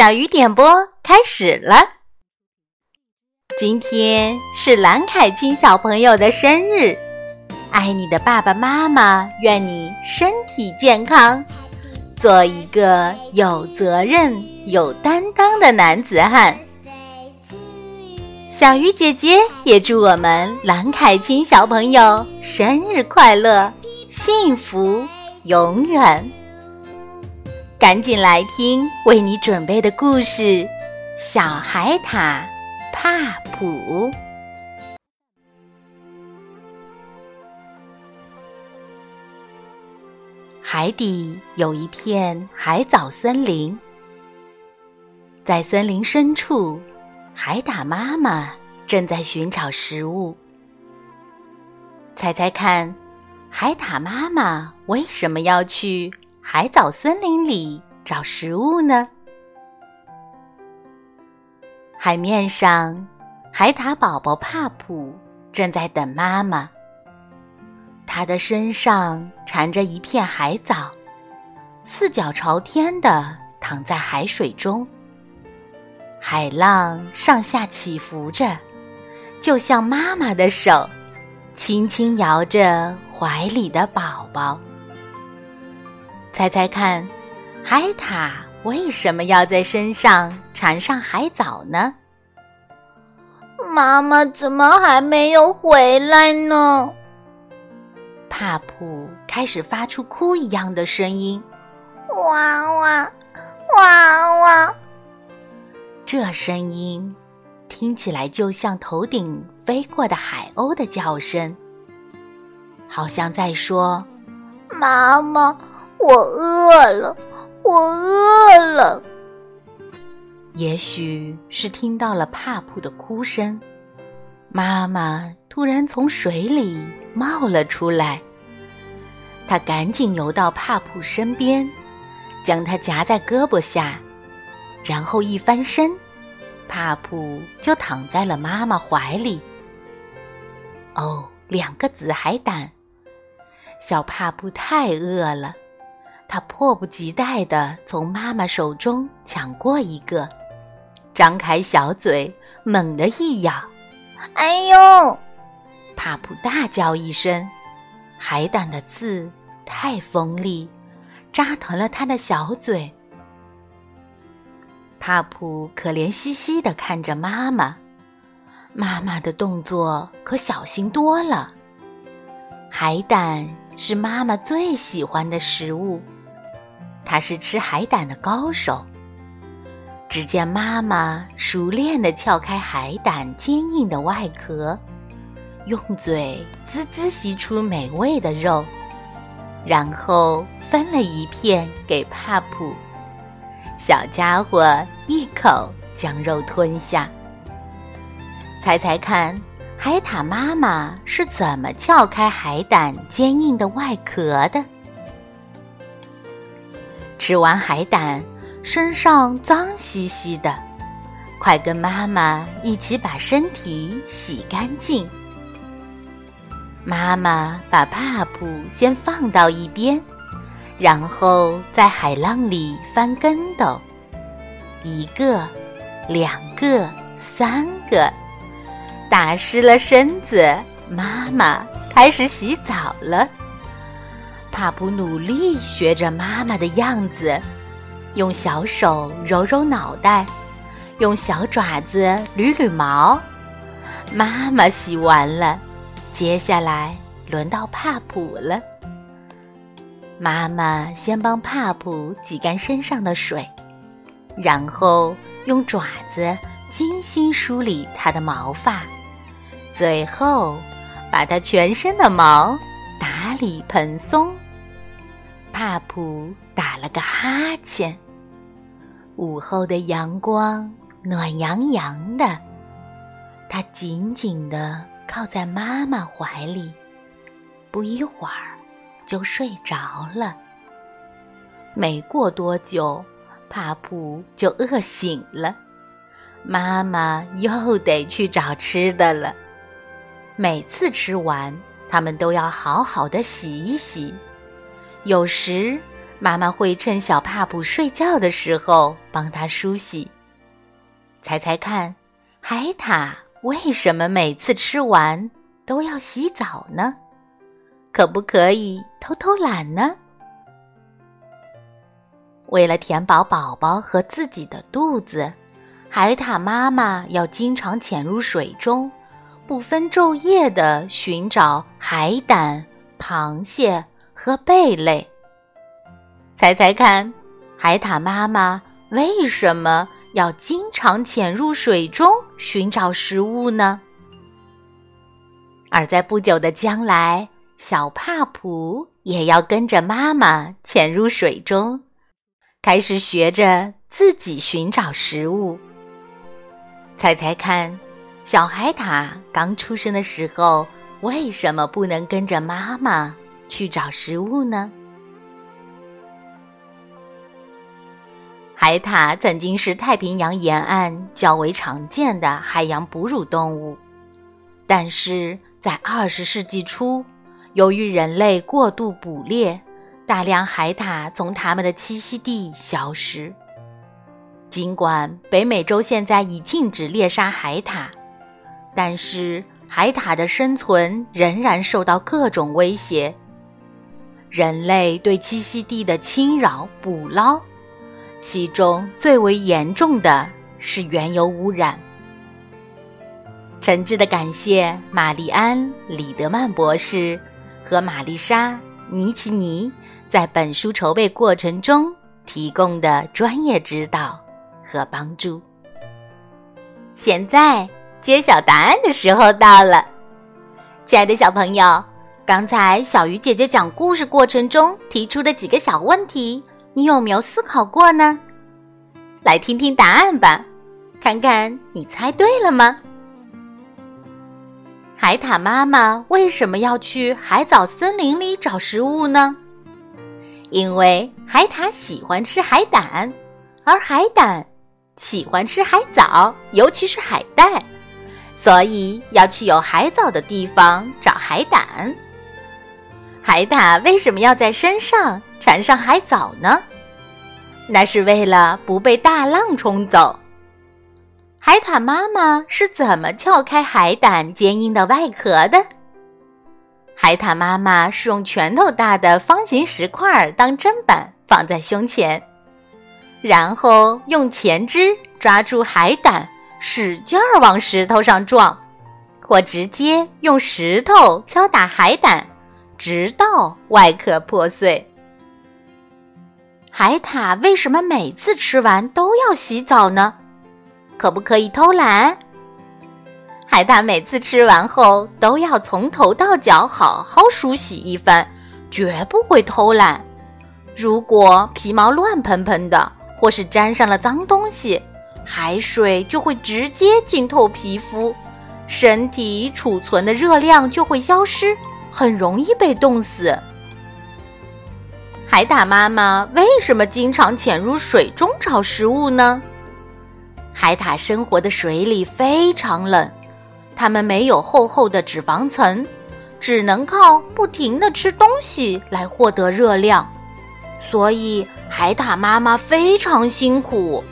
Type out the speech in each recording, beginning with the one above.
小鱼点播开始了。今天是蓝凯清小朋友的生日，爱你的爸爸妈妈愿你身体健康，做一个有责任、有担当的男子汉。小鱼姐姐也祝我们蓝凯清小朋友生日快乐，幸福永远。赶紧来听为你准备的故事《小海獭帕普》。海底有一片海藻森林，在森林深处，海獭妈妈正在寻找食物。猜猜看，海獭妈妈为什么要去？海藻森林里找食物呢。海面上，海獭宝宝帕普正在等妈妈。它的身上缠着一片海藻，四脚朝天的躺在海水中。海浪上下起伏着，就像妈妈的手，轻轻摇着怀里的宝宝。猜猜看，海獭为什么要在身上缠上海藻呢？妈妈怎么还没有回来呢？帕普开始发出哭一样的声音，哇哇哇哇！这声音听起来就像头顶飞过的海鸥的叫声，好像在说：“妈妈。”我饿了，我饿了。也许是听到了帕普的哭声，妈妈突然从水里冒了出来。她赶紧游到帕普身边，将他夹在胳膊下，然后一翻身，帕普就躺在了妈妈怀里。哦，两个紫海胆，小帕普太饿了。他迫不及待地从妈妈手中抢过一个，张开小嘴，猛地一咬，哎呦！帕普大叫一声，海胆的刺太锋利，扎疼了他的小嘴。帕普可怜兮兮地看着妈妈，妈妈的动作可小心多了。海胆是妈妈最喜欢的食物。他是吃海胆的高手。只见妈妈熟练地撬开海胆坚硬的外壳，用嘴滋滋吸出美味的肉，然后分了一片给帕普。小家伙一口将肉吞下。猜猜看，海獭妈妈是怎么撬开海胆坚硬的外壳的？吃完海胆，身上脏兮兮的，快跟妈妈一起把身体洗干净。妈妈把帕普先放到一边，然后在海浪里翻跟斗，一个，两个，三个，打湿了身子，妈妈开始洗澡了。帕普努力学着妈妈的样子，用小手揉揉脑袋，用小爪子捋捋毛。妈妈洗完了，接下来轮到帕普了。妈妈先帮帕普挤干身上的水，然后用爪子精心梳理它的毛发，最后把它全身的毛打理蓬松。帕普打了个哈欠。午后的阳光暖洋洋的，他紧紧地靠在妈妈怀里，不一会儿就睡着了。没过多久，帕普就饿醒了，妈妈又得去找吃的了。每次吃完，他们都要好好的洗一洗。有时，妈妈会趁小帕普睡觉的时候帮他梳洗。猜猜看，海獭为什么每次吃完都要洗澡呢？可不可以偷偷懒呢？为了填饱宝宝和自己的肚子，海獭妈妈要经常潜入水中，不分昼夜地寻找海胆、螃蟹和贝类。猜猜看，海獭妈妈为什么要经常潜入水中寻找食物呢？而在不久的将来，小帕普也要跟着妈妈潜入水中。开始学着自己寻找食物。猜猜看，小海獭刚出生的时候，为什么不能跟着妈妈去找食物呢？海獭曾经是太平洋沿岸较为常见的海洋哺乳动物，但是在二十世纪初，由于人类过度捕猎。大量海獭从它们的栖息地消失。尽管北美洲现在已禁止猎杀海獭，但是海獭的生存仍然受到各种威胁。人类对栖息地的侵扰、捕捞，其中最为严重的是原油污染。诚挚的感谢玛丽安·李德曼博士和玛丽莎·尼奇尼。在本书筹备过程中提供的专业指导和帮助。现在揭晓答案的时候到了，亲爱的小朋友，刚才小鱼姐姐讲故事过程中提出的几个小问题，你有没有思考过呢？来听听答案吧，看看你猜对了吗？海獭妈妈为什么要去海藻森林里找食物呢？因为海獭喜欢吃海胆，而海胆喜欢吃海藻，尤其是海带，所以要去有海藻的地方找海胆。海獭为什么要在身上缠上海藻呢？那是为了不被大浪冲走。海獭妈妈是怎么撬开海胆坚硬的外壳的？海獭妈妈是用拳头大的方形石块当砧板放在胸前，然后用前肢抓住海胆，使劲儿往石头上撞，或直接用石头敲打海胆，直到外壳破碎。海獭为什么每次吃完都要洗澡呢？可不可以偷懒？海獭每次吃完后都要从头到脚好好梳洗一番，绝不会偷懒。如果皮毛乱蓬蓬的，或是沾上了脏东西，海水就会直接浸透皮肤，身体储存的热量就会消失，很容易被冻死。海獭妈妈为什么经常潜入水中找食物呢？海獭生活的水里非常冷。它们没有厚厚的脂肪层，只能靠不停的吃东西来获得热量，所以海獭妈妈非常辛苦。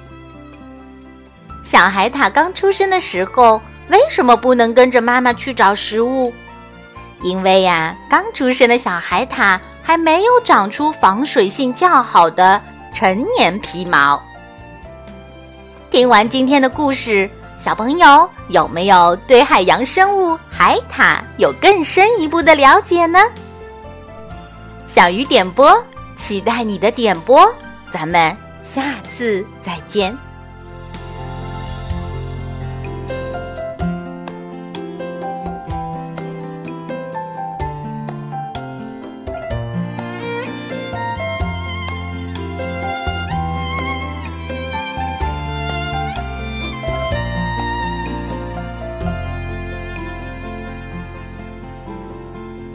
小海獭刚出生的时候，为什么不能跟着妈妈去找食物？因为呀，刚出生的小海獭还没有长出防水性较好的成年皮毛。听完今天的故事。小朋友有没有对海洋生物海獭有更深一步的了解呢？小鱼点播，期待你的点播，咱们下次再见。